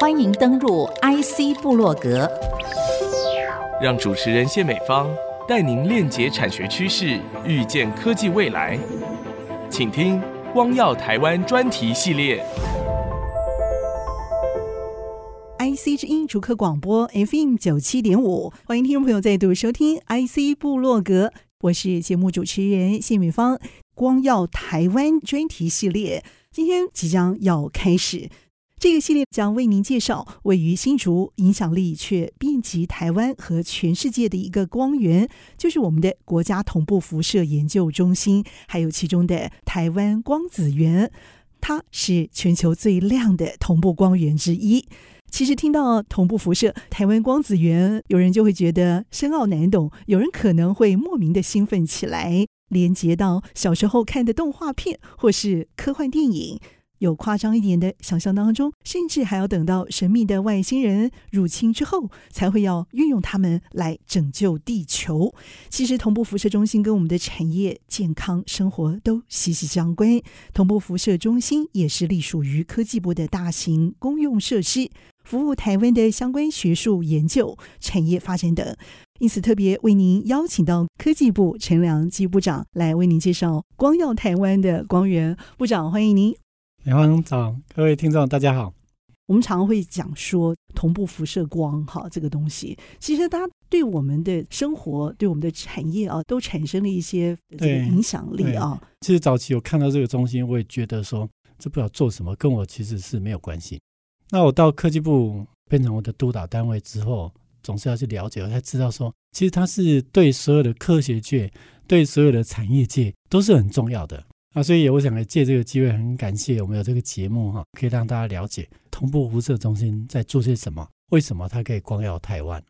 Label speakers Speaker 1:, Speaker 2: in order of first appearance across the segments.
Speaker 1: 欢迎登入 IC 部落格，
Speaker 2: 让主持人谢美芳带您链接产学趋势，预见科技未来。请听“光耀台湾”专题系列。
Speaker 3: IC 之音逐客广播 FM 九七点五，欢迎听众朋友再度收听 IC 部落格，我是节目主持人谢美芳。光耀台湾专题系列今天即将要开始，这个系列将为您介绍位于新竹、影响力却遍及台湾和全世界的一个光源，就是我们的国家同步辐射研究中心，还有其中的台湾光子源，它是全球最亮的同步光源之一。其实听到同步辐射、台湾光子源，有人就会觉得深奥难懂，有人可能会莫名的兴奋起来，连接到小时候看的动画片或是科幻电影。有夸张一点的想象当中，甚至还要等到神秘的外星人入侵之后，才会要运用他们来拯救地球。其实，同步辐射中心跟我们的产业、健康、生活都息息相关。同步辐射中心也是隶属于科技部的大型公用设施，服务台湾的相关学术研究、产业发展等。因此，特别为您邀请到科技部陈良基部长来为您介绍光耀台湾的光源。部长，欢迎您。
Speaker 4: 美方早，各位听众大家好。
Speaker 3: 我们常常会讲说同步辐射光哈，这个东西其实它对我们的生活、对我们的产业啊，都产生了一些这个影响力啊。
Speaker 4: 其实早期我看到这个中心，我也觉得说这不知道做什么，跟我其实是没有关系。那我到科技部变成我的督导单位之后，总是要去了解，我才知道说，其实它是对所有的科学界、对所有的产业界都是很重要的。啊，所以我想来借这个机会，很感谢我们有这个节目哈，可以让大家了解同步辐射中心在做些什么，为什么它可以光耀台湾。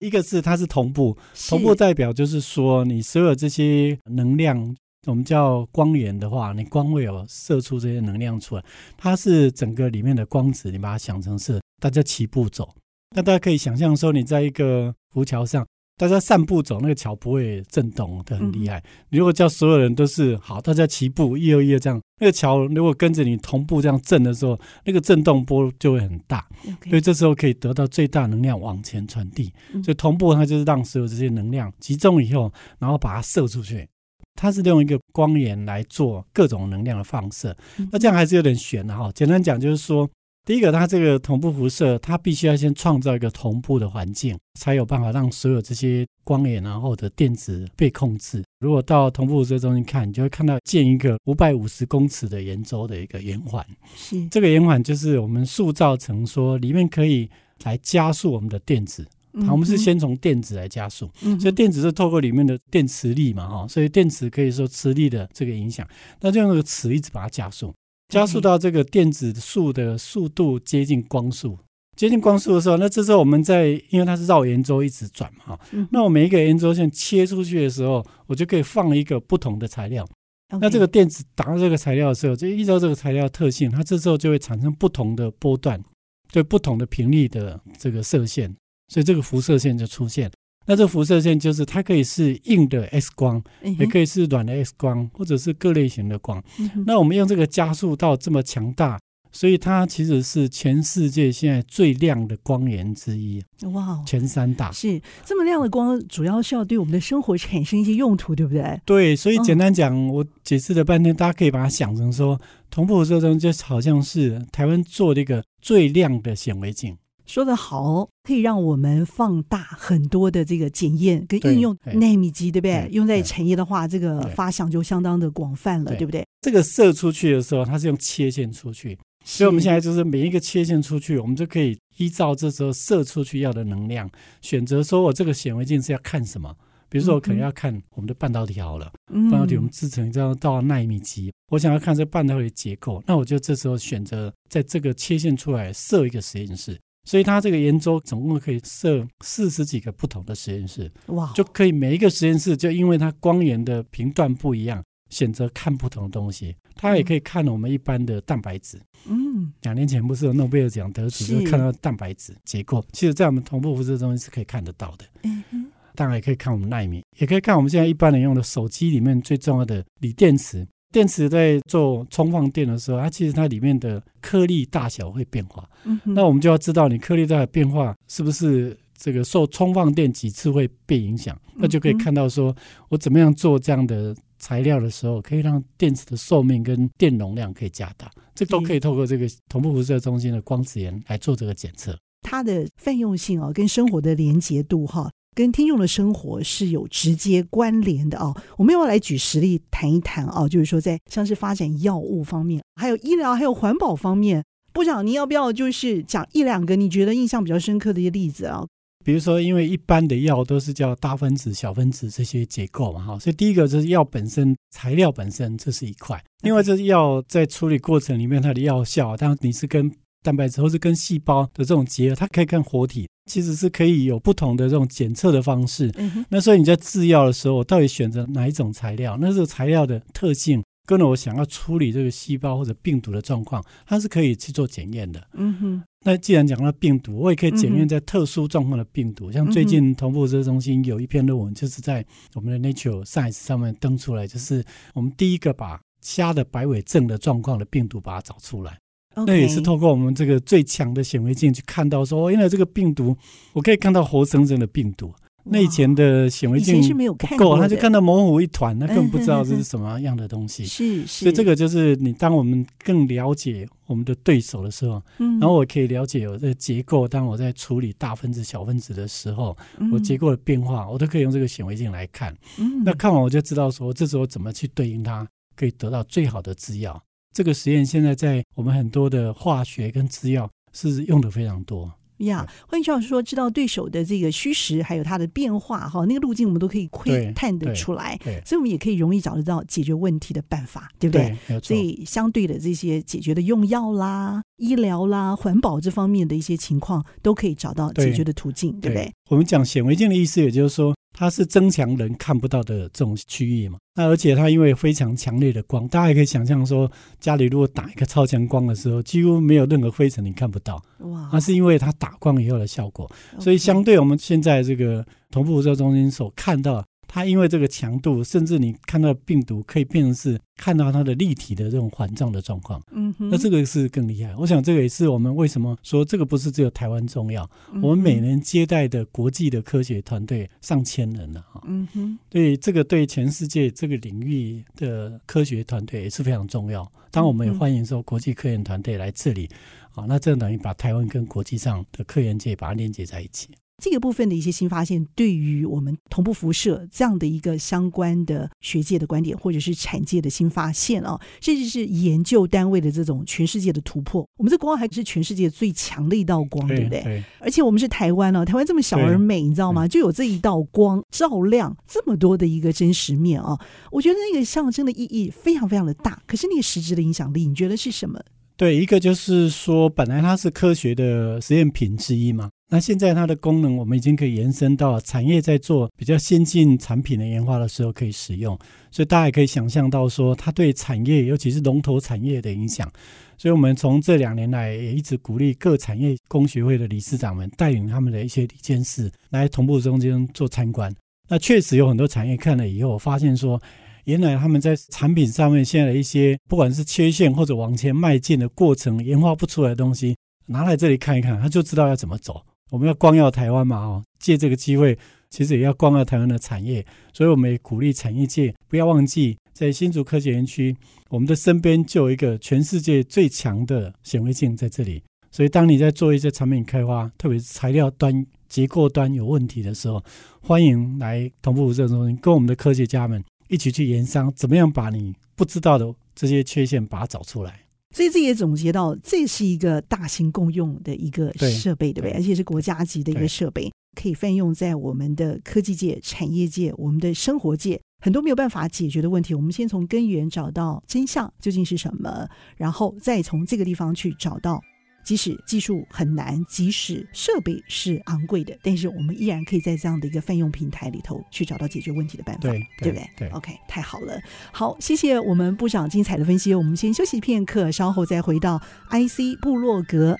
Speaker 4: 一个是它是同步，同步代表就是说，你所有这些能量，我们叫光源的话，你光会有射出这些能量出来，它是整个里面的光子，你把它想成是大家齐步走。那大家可以想象说，你在一个浮桥上。大家散步走，那个桥不会震动的很厉害。你如果叫所有人都是好，大家齐步一二一二这样，那个桥如果跟着你同步这样震的时候，那个震动波就会很大。所以这时候可以得到最大能量往前传递。所以同步它就是让所有这些能量集中以后，然后把它射出去。它是利用一个光源来做各种能量的放射。那这样还是有点悬的哈。简单讲就是说。第一个，它这个同步辐射，它必须要先创造一个同步的环境，才有办法让所有这些光源然后的电子被控制。如果到同步辐射中心看，你就会看到建一个五百五十公尺的圆周的一个圆环。是这个圆环就是我们塑造成说里面可以来加速我们的电子。我们是先从电子来加速，所以电子是透过里面的电磁力嘛，哈，所以电子可以说磁力的这个影响，那就用那个磁一直把它加速。加速到这个电子速的速度接近光速，接近光速的时候，那这时候我们在，因为它是绕圆周一直转嘛，那我每一个圆周线切出去的时候，我就可以放一个不同的材料。那这个电子打到这个材料的时候，就依照这个材料的特性，它这时候就会产生不同的波段，对不同的频率的这个射线，所以这个辐射线就出现。那这辐射线就是它可以是硬的 X 光，也可以是软的 X 光，或者是各类型的光。那我们用这个加速到这么强大，所以它其实是全世界现在最亮的光源之一。哇，前三大
Speaker 3: 是这么亮的光，主要是要对我们的生活产生一些用途，对不对？
Speaker 4: 对，所以简单讲，我解释了半天，大家可以把它想成说，同步辐射中就好像是台湾做的一个最亮的显微镜。
Speaker 3: 说得好，可以让我们放大很多的这个检验跟应用纳米级，对不对？用在产业的话，这个发想就相当的广泛了，对，不对？
Speaker 4: 这个射出去的时候，它是用切线出去，所以我们现在就是每一个切线出去，我们就可以依照这时候射出去要的能量，选择说我这个显微镜是要看什么。比如说，我可能要看我们的半导体好了，半导体我们制成这样到纳米级，我想要看这半导体结构，那我就这时候选择在这个切线出来设一个实验室。所以它这个圆周总共可以设四十几个不同的实验室，哇，就可以每一个实验室就因为它光源的频段不一样，选择看不同的东西。它也可以看我们一般的蛋白质，嗯，两年前不是有诺贝尔奖得主就看到蛋白质结构，其实在我们同步辐射中心是可以看得到的。嗯嗯，当然也可以看我们纳米，也可以看我们现在一般人用的手机里面最重要的锂电池，电池在做充放电的时候，它其实它里面的颗粒大小会变化。嗯，那我们就要知道你颗粒大小变化是不是这个受充放电几次会被影响，那就可以看到说我怎么样做这样的材料的时候，可以让电池的寿命跟电容量可以加大。这都可以透过这个同步辐射中心的光子源来做这个检测。
Speaker 3: 它的泛用性哦，跟生活的连结度哈。跟听众的生活是有直接关联的哦。我们要来举实例谈一谈哦，就是说在像是发展药物方面，还有医疗，还有环保方面，部长，你要不要就是讲一两个你觉得印象比较深刻的一些例子啊？
Speaker 4: 比如说，因为一般的药都是叫大分子、小分子这些结构嘛，哈，所以第一个就是药本身材料本身，这是一块。另外，这药在处理过程里面它的药效，当然你是跟蛋白质或是跟细胞的这种结合，它可以看活体。其实是可以有不同的这种检测的方式。那所以你在制药的时候，我到底选择哪一种材料？那这个材料的特性跟我想要处理这个细胞或者病毒的状况，它是可以去做检验的。嗯哼。那既然讲到病毒，我也可以检验在特殊状况的病毒。像最近同步辐射中心有一篇论文，就是在我们的 Nature Science 上面登出来，就是我们第一个把虾的白尾症的状况的病毒把它找出来。那也是透过我们这个最强的显微镜去看到说，原来这个病毒，我可以看到活生生的病毒。那以前的显微镜不够，他就看到模糊一团，他根本不知道这是什么样的东西。是是。所以这个就是你当我们更了解我们的对手的时候，然后我可以了解我的结构。当我在处理大分子、小分子的时候，我结构的变化，我都可以用这个显微镜来看。那看完我就知道说，这时候怎么去对应它，可以得到最好的制药。这个实验现在在我们很多的化学跟制药是用的非常多
Speaker 3: 呀。换句话说，知道对手的这个虚实，还有它的变化，哈，那个路径我们都可以窥探得出来，所以我们也可以容易找得到解决问题的办法，对不对？对，所以相对的这些解决的用药啦、医疗啦、环保这方面的一些情况，都可以找到解决的途径，对，对不对？
Speaker 4: 我们讲显微镜的意思，也就是说。它是增强人看不到的这种区域嘛？那而且它因为非常强烈的光，大家也可以想象说，家里如果打一个超强光的时候，几乎没有任何灰尘你看不到。哇！那是因为它打光以后的效果。所以相对我们现在这个同步辐射中心所看到。它因为这个强度，甚至你看到病毒可以变成是看到它的立体的这种环状的状况，嗯哼，那这个是更厉害。我想这个也是我们为什么说这个不是只有台湾重要，嗯、我们每年接待的国际的科学团队上千人了哈，嗯哼，对这个对全世界这个领域的科学团队也是非常重要。当我们也欢迎说国际科研团队来这里，好，那这等于把台湾跟国际上的科研界把它连接在一起。
Speaker 3: 这个部分的一些新发现，对于我们同步辐射这样的一个相关的学界的观点，或者是产界的新发现啊，甚至是研究单位的这种全世界的突破。我们这光还是全世界最强的一道光，对不对？对。而且我们是台湾啊，台湾这么小而美，你知道吗？就有这一道光照亮这么多的一个真实面啊！我觉得那个象征的意义非常非常的大。可是那个实质的影响力，你觉得是什么？
Speaker 4: 对，一个就是说，本来它是科学的实验品之一嘛。那现在它的功能，我们已经可以延伸到产业在做比较先进产品的研发的时候可以使用，所以大家也可以想象到说，它对产业，尤其是龙头产业的影响。所以，我们从这两年来也一直鼓励各产业工学会的理事长们带领他们的一些理监事来同步中间做参观。那确实有很多产业看了以后，发现说，原来他们在产品上面现在的一些不管是缺陷或者往前迈进的过程，研发不出来的东西，拿来这里看一看，他就知道要怎么走。我们要光耀台湾嘛，哦，借这个机会，其实也要光耀台湾的产业，所以我们也鼓励产业界不要忘记，在新竹科学园区，我们的身边就有一个全世界最强的显微镜在这里。所以，当你在做一些产品开发，特别是材料端、结构端有问题的时候，欢迎来同步辐射中心，跟我们的科学家们一起去研商，怎么样把你不知道的这些缺陷把它找出来。
Speaker 3: 所以这也总结到，这是一个大型共用的一个设备，对，不对？而且是国家级的一个设备，可以泛用在我们的科技界、产业界、我们的生活界，很多没有办法解决的问题，我们先从根源找到真相究竟是什么，然后再从这个地方去找到。即使技术很难，即使设备是昂贵的，但是我们依然可以在这样的一个泛用平台里头去找到解决问题的办法，对，对，对不对？对，OK，太好了。好，谢谢我们部长精彩的分析。我们先休息片刻，稍后再回到 IC 部落格。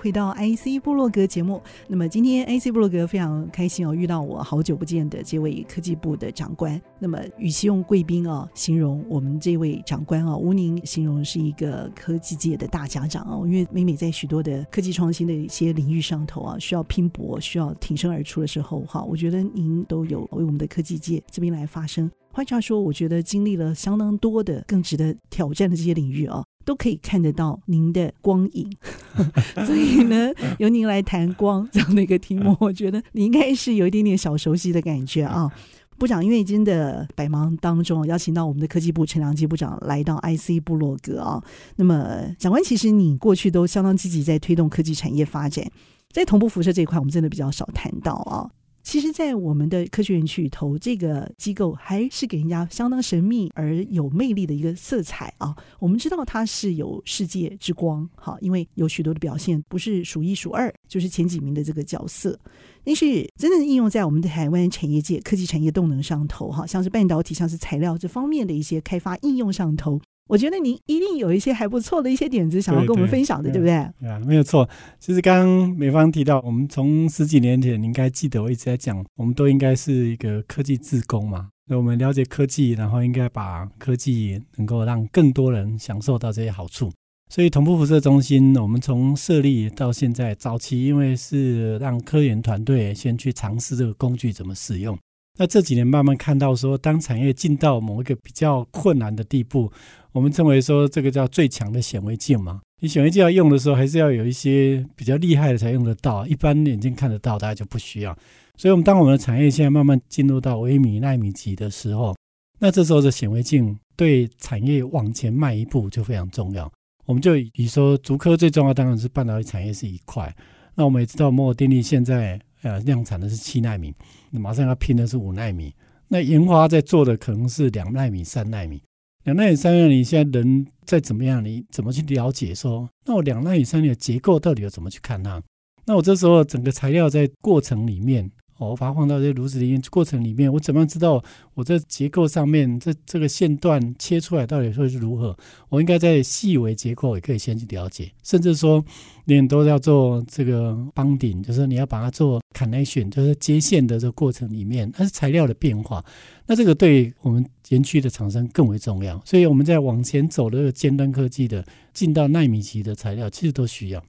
Speaker 3: 回到 IC 部落格节目。那么今天 IC 部落格非常开心哦，遇到我好久不见的这位科技部的长官。那么与其用贵宾啊形容我们这位长官啊，吴宁形容是一个科技界的大家长哦，因为每每在许多的科技创新的一些领域上头啊，需要拼搏、需要挺身而出的时候，哈，我觉得您都有为我们的科技界这边来发声。换句话说，我觉得经历了相当多的更值得挑战的这些领域啊。都可以看得到您的光影，所以呢，由您来谈光这样的一个题目，我觉得你应该是有一点点小熟悉的感觉啊，部长。因为真的百忙当中邀请到我们的科技部陈良基部长来到 IC 部落格啊，那么长官，其实你过去都相当积极在推动科技产业发展，在同步辐射这一块，我们真的比较少谈到啊。其实，在我们的科学园区里头，这个机构还是给人家相当神秘而有魅力的一个色彩啊。我们知道它是有世界之光，哈，因为有许多的表现不是数一数二，就是前几名的这个角色。但是，真正应用在我们的台湾产业界、科技产业动能上头，哈，像是半导体、像是材料这方面的一些开发应用上头。我觉得您一定有一些还不错的一些点子想要跟我们分享的，对，对，对，对不对？
Speaker 4: 啊，没有错。其实刚刚美方提到，我们从十几年前，你应该记得我一直在讲，我们都应该是一个科技自工嘛。那我们了解科技，然后应该把科技能够让更多人享受到这些好处。所以同步辐射中心，我们从设立到现在，早期因为是让科研团队先去尝试这个工具怎么使用。那这几年慢慢看到说，当产业进到某一个比较困难的地步，我们称为说这个叫最强的显微镜嘛。你显微镜要用的时候，还是要有一些比较厉害的才用得到，一般眼睛看得到，大家就不需要。所以，我们当我们的产业现在慢慢进入到微米、纳米级的时候，那这时候的显微镜对产业往前迈一步就非常重要。我们就以说，竹科最重要当然是半导体产业是一块。那我们也知道摩尔定律现在。呃，量产的是七纳米，马上要拼的是五纳米。那研发在做的可能是两纳米、三纳米。两纳米、三纳米，现在人在怎么样，你怎么去了解说？那我两纳米、三纳米的结构到底要怎么去看它？那我这时候整个材料在过程里面。我把它放到这炉子里面，过程里面，我怎么样知道我这结构上面这这个线段切出来到底会是如何？我应该在细微结构也可以先去了解，甚至说你很多要做这个 bonding，就是你要把它做 connection，就是接线的这个过程里面，它是材料的变化，那这个对我们园区的厂商更为重要。所以我们在往前走的这个尖端科技的进到纳米级的材料，其实都需要。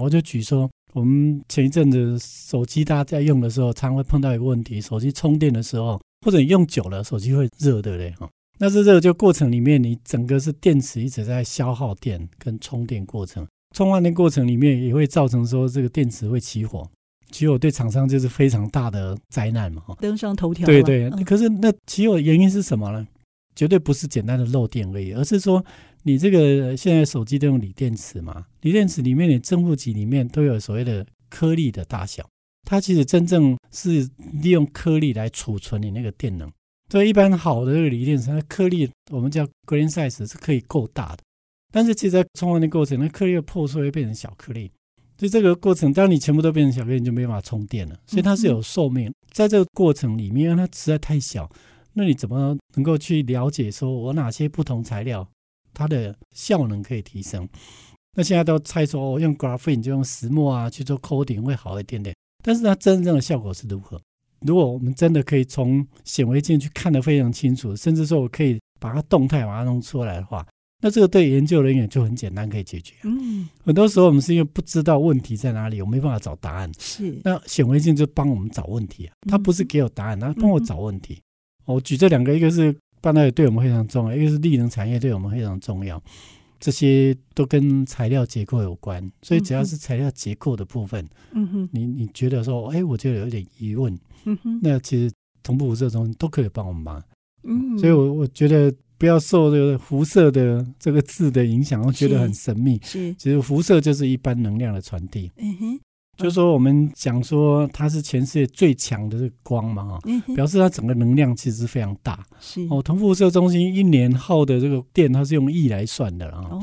Speaker 4: 我就举说。我们前一阵子手机大家在用的时候，常会碰到一个问题：手机充电的时候，或者你用久了，手机会热，对不对？哈，那这这个就过程里面，你整个是电池一直在消耗电跟充电过程，充换电过程里面也会造成说这个电池会起火，起火对厂商就是非常大的灾难嘛，哈，
Speaker 3: 登上头条。
Speaker 4: 对对，可是那起火原因是什么呢？绝对不是简单的漏电而已，而是说。你这个现在手机都用锂电池嘛？锂电池里面的正负极里面都有所谓的颗粒的大小，它其实真正是利用颗粒来储存你那个电能。所以一般好的这个锂电池，它颗粒我们叫 grain size 是可以够大的，但是其实在充完的过程，那颗粒的破碎会变成小颗粒。所以这个过程，当你全部都变成小颗粒，你就没办法充电了。所以它是有寿命，在这个过程里面，因为它实在太小，那你怎么能够去了解说我哪些不同材料？它的效能可以提升。那现在都猜说，哦，用 graphene 就用石墨啊去做 coating 会好一点点。但是它真正的效果是如何？如果我们真的可以从显微镜去看得非常清楚，甚至说我可以把它动态把它弄出来的话，那这个对研究人员就很简单可以解决。嗯，很多时候我们是因为不知道问题在哪里，我没办法找答案。是，那显微镜就帮我们找问题啊，它不是给我答案，它帮我找问题。我举这两个，一个是。半导体对我们非常重要，一个是力能产业对我们非常重要，这些都跟材料结构有关，所以只要是材料结构的部分，嗯哼，你你觉得说，哎，我就有一点疑问，嗯哼，那其实同步辐射中心都可以帮我们忙，嗯，所以我我觉得不要受这个辐射的这个字的影响，我觉得很神秘，是，其实辐射就是一般能量的传递，嗯哼。就是说，我们讲说它是全世界最强的这个光嘛，哈，表示它整个能量其实是非常大。是哦，同步辐射中心一年耗的这个电，它是用亿来算的啊。哦，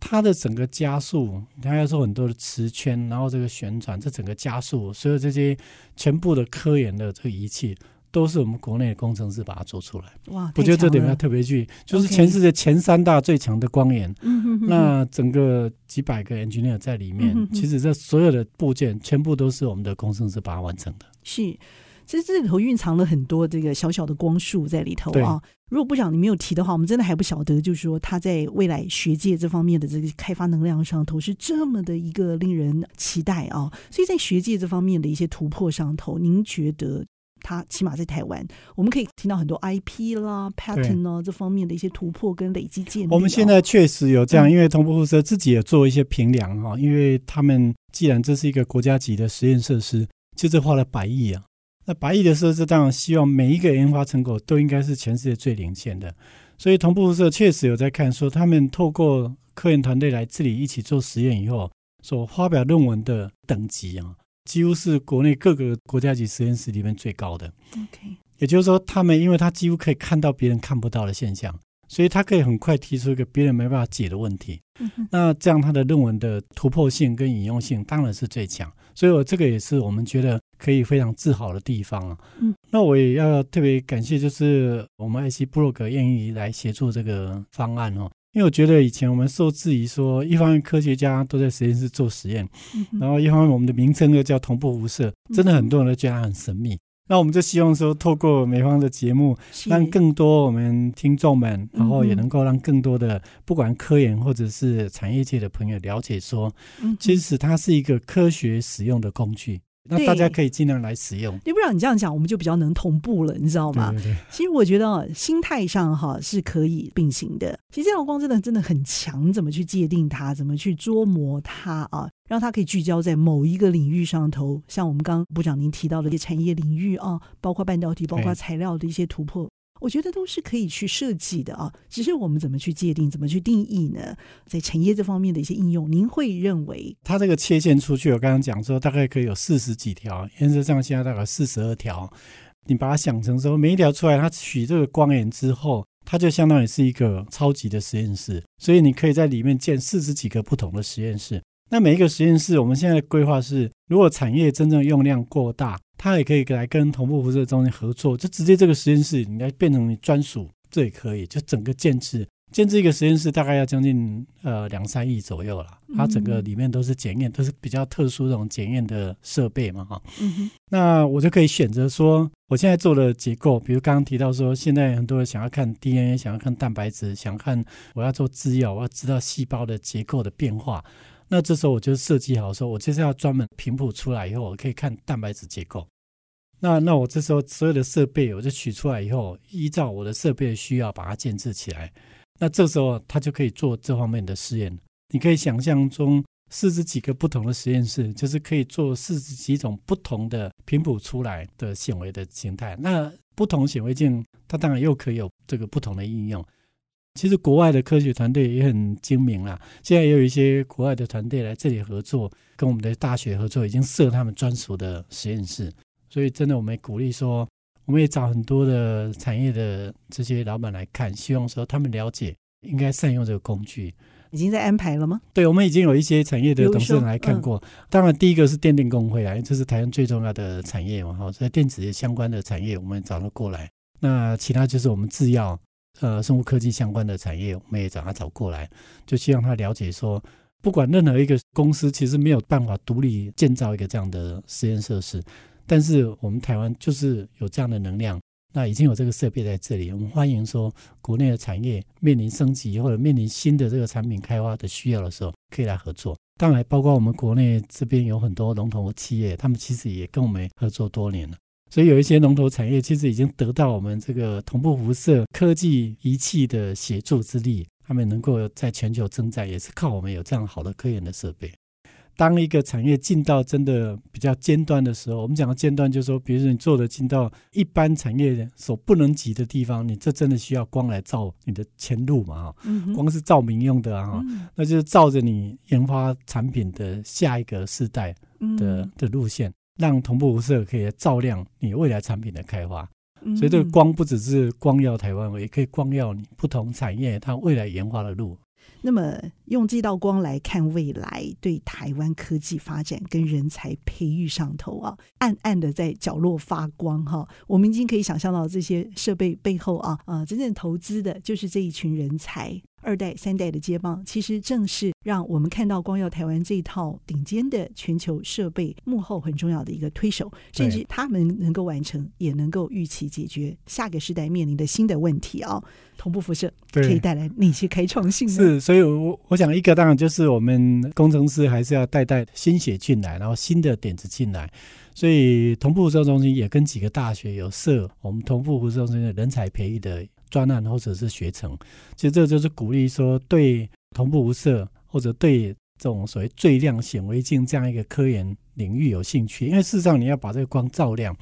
Speaker 4: 它的整个加速，它要说很多的磁圈，然后这个旋转，这整个加速，所有这些全部的科研的这个仪器都是我们国内的工程师把它做出来。
Speaker 3: 哇，
Speaker 4: 我觉得这点要特别去，就是全世界前三大最强的光源。那整个几百个 engineer 在里面，其实这所有的部件全部都是我们的工程师把它完成的。
Speaker 3: 是。其实这里头蕴藏了很多这个小小的光束在里头啊。如果不讲你没有提的话，我们真的还不晓得，就是说他在未来学界这方面的这个开发能量上头是这么的一个令人期待啊。所以在学界这方面的一些突破上头，您觉得他起码在台湾，我们可以听到很多 IP 啦、patent 啊这方面的一些突破跟累积建立。
Speaker 4: 我们现在确实有这样，因为同步辐射自己也做一些评量哈，因为他们既然这是一个国家级的实验设施，就这花了百亿啊。那百亿的设置，当然希望每一个研发成果都应该是全世界最领先的。所以同步辐射确实有在看，说他们透过科研团队来这里一起做实验以后，所发表论文的等级啊，几乎是国内各个国家级实验室里面最高的。
Speaker 3: OK，
Speaker 4: 也就是说，他们因为他几乎可以看到别人看不到的现象，所以他可以很快提出一个别人没办法解的问题。那这样他的论文的突破性跟引用性当然是最强。所以，我这个也是我们觉得可以非常自豪的地方啊。嗯，那我也要特别感谢，就是我们 IC 部落格愿意来协助这个方案哦。因为我觉得以前我们受质疑说，一方面科学家都在实验室做实验，然后一方面我们的名称又叫同步辐射，真的很多人都觉得它很神秘。那我们就希望说，透过美方的节目，让更多我们听众们，然后也能够让更多的不管科研或者是产业界的朋友了解说，其实它是一个科学使用的工具。那大家可以尽量来使用。
Speaker 3: 你不让你这样讲，我们就比较能同步了，你知道吗？对对对。其实我觉得心态上哈是可以并行的。其实这道光真的真的很强，怎么去界定它，怎么去捉摸它啊，让它可以聚焦在某一个领域上头。像我们刚刚部长您提到的一些产业领域啊，包括半导体、包括材料的一些突破。我觉得都是可以去设计的啊，只是我们怎么去界定、怎么去定义呢？在产业这方面的一些应用，您会认为
Speaker 4: 它这个切线出去，我刚刚讲说大概可以有四十几条，原则上现在大概四十二条。你把它想成说，每一条出来，它取这个光源之后，它就相当于是一个超级的实验室，所以你可以在里面建四十几个不同的实验室。那每一个实验室，我们现在的规划是，如果产业真正用量过大，它也可以来跟同步辐射中心合作，就直接这个实验室你来变成你专属，这也可以。就整个建制建制一个实验室，大概要将近呃两三亿左右了。它整个里面都是检验，都是比较特殊这种检验的设备嘛，哈。嗯哼。那我就可以选择说，我现在做的结构，比如刚刚提到说，现在很多人想要看 DNA，想要看蛋白质，想看我要做制药，我要知道细胞的结构的变化。那这时候我就设计好说，我就是要专门频谱出来以后，我可以看蛋白质结构。那那我这时候所有的设备我就取出来以后，依照我的设备的需要把它建置起来。那这时候它就可以做这方面的试验。你可以想象中四十几个不同的实验室，就是可以做四十几种不同的频谱出来的显微的形态。那不同显微镜，它当然又可以有这个不同的应用。其实国外的科学团队也很精明啦，现在也有一些国外的团队来这里合作，跟我们的大学合作，已经设他们专属的实验室。所以真的，我们也鼓励说，我们也找很多的产业的这些老板来看，希望说他们了解应该善用这个工具。
Speaker 3: 已经在安排了吗？
Speaker 4: 对，我们已经有一些产业的董事长来看过。当然，第一个是电电工会啊，因为这是台湾最重要的产业嘛，哈，所以电子业相关的产业我们找了过来。那其他就是我们制药。呃，生物科技相关的产业，我们也找他找过来，就希望他了解说，不管任何一个公司，其实没有办法独立建造一个这样的实验设施，但是我们台湾就是有这样的能量，那已经有这个设备在这里，我们欢迎说国内的产业面临升级或者面临新的这个产品开发的需要的时候，可以来合作。当然，包括我们国内这边有很多龙头企业，他们其实也跟我们合作多年了。所以有一些龙头产业其实已经得到我们这个同步辐射科技仪器的协助之力，他们能够在全球征战，也是靠我们有这样好的科研的设备。当一个产业进到真的比较尖端的时候，我们讲的尖端就是说，比如说你做的进到一般产业所不能及的地方，你这真的需要光来照你的前路嘛？哈，光是照明用的啊，那就是照着你研发产品的下一个世代的的路线。让同步辐射可以照亮你未来产品的开发，嗯、所以这个光不只是光耀台湾，也可以光耀你不同产业它未来研发的路。
Speaker 3: 那么，用这道光来看未来，对台湾科技发展跟人才培育上头啊，暗暗的在角落发光哈。我们已经可以想象到这些设备背后啊，啊，真正投资的就是这一群人才。二代、三代的接棒，其实正是让我们看到光耀台湾这一套顶尖的全球设备幕后很重要的一个推手，甚至他们能够完成，也能够预期解决下个时代面临的新的问题啊！同步辐射可以带来哪些开创性呢？
Speaker 4: 是，所以我我想一个当然就是我们工程师还是要带带新血进来，然后新的点子进来，所以同步辐射中心也跟几个大学有设我们同步辐射中心的人才培育的。专案或者是学程，其实这就是鼓励说，对同步辐射或者对这种所谓最亮显微镜这样一个科研领域有兴趣，因为事实上你要把这个光照亮，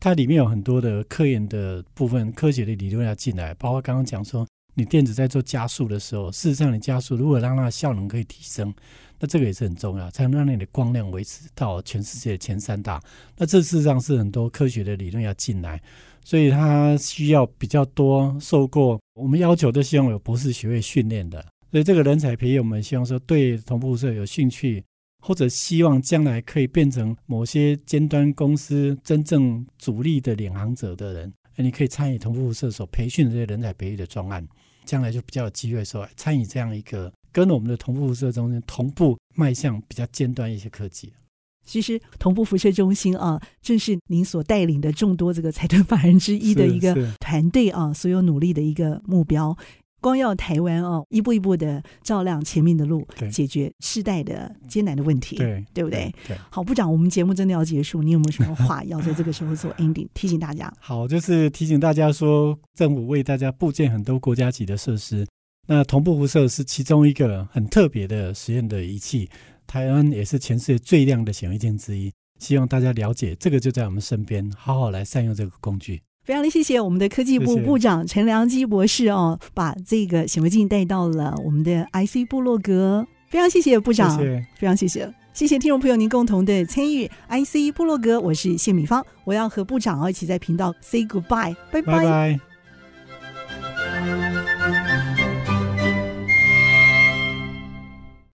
Speaker 4: 它里面有很多的科研的部分、科学的理论要进来，包括刚刚讲说，你电子在做加速的时候，事实上你加速如果让它的效能可以提升，那这个也是很重要，才能让你的光量维持到全世界前三大。那这事实上是很多科学的理论要进来。所以他需要比较多受过我们要求都希望有博士学位训练的，所以这个人才培育我们希望说对同步辐射有兴趣，或者希望将来可以变成某些尖端公司真正主力的领航者的人，你可以参与同步辐射所培训的这些人才培育的专案，将来就比较有机会说参与这样一个跟我们的同步辐射中心同步迈向比较尖端一些科技。
Speaker 3: 其实同步辐射中心啊，正是您所带领的众多这个财团法人之一的一个团队啊，所有努力的一个目标。光耀台湾啊，一步一步的照亮前面的路，解决世代的艰难的问题，
Speaker 4: 对，
Speaker 3: 对不对？
Speaker 4: 对。
Speaker 3: 好，部长，我们节目真的要结束，你有没有什么话要在这个时候 做 ending？提醒大家。
Speaker 4: 好，就是提醒大家说，政府为大家布建很多国家级的设施，那同步辐射是其中一个很特别的实验的仪器。台湾也是全世界最亮的显微镜之一，希望大家了解这个就在我们身边，好好来善用这个工具。
Speaker 3: 非常的谢谢我们的科技部部长陈良基博士哦，把这个显微镜带到了我们的 IC 部落格。非常谢谢部长，谢谢非常谢谢，谢谢听众朋友您共同的参与。IC 部落格，我是谢米芳，我要和部长一起在频道 say goodbye，拜拜。拜拜。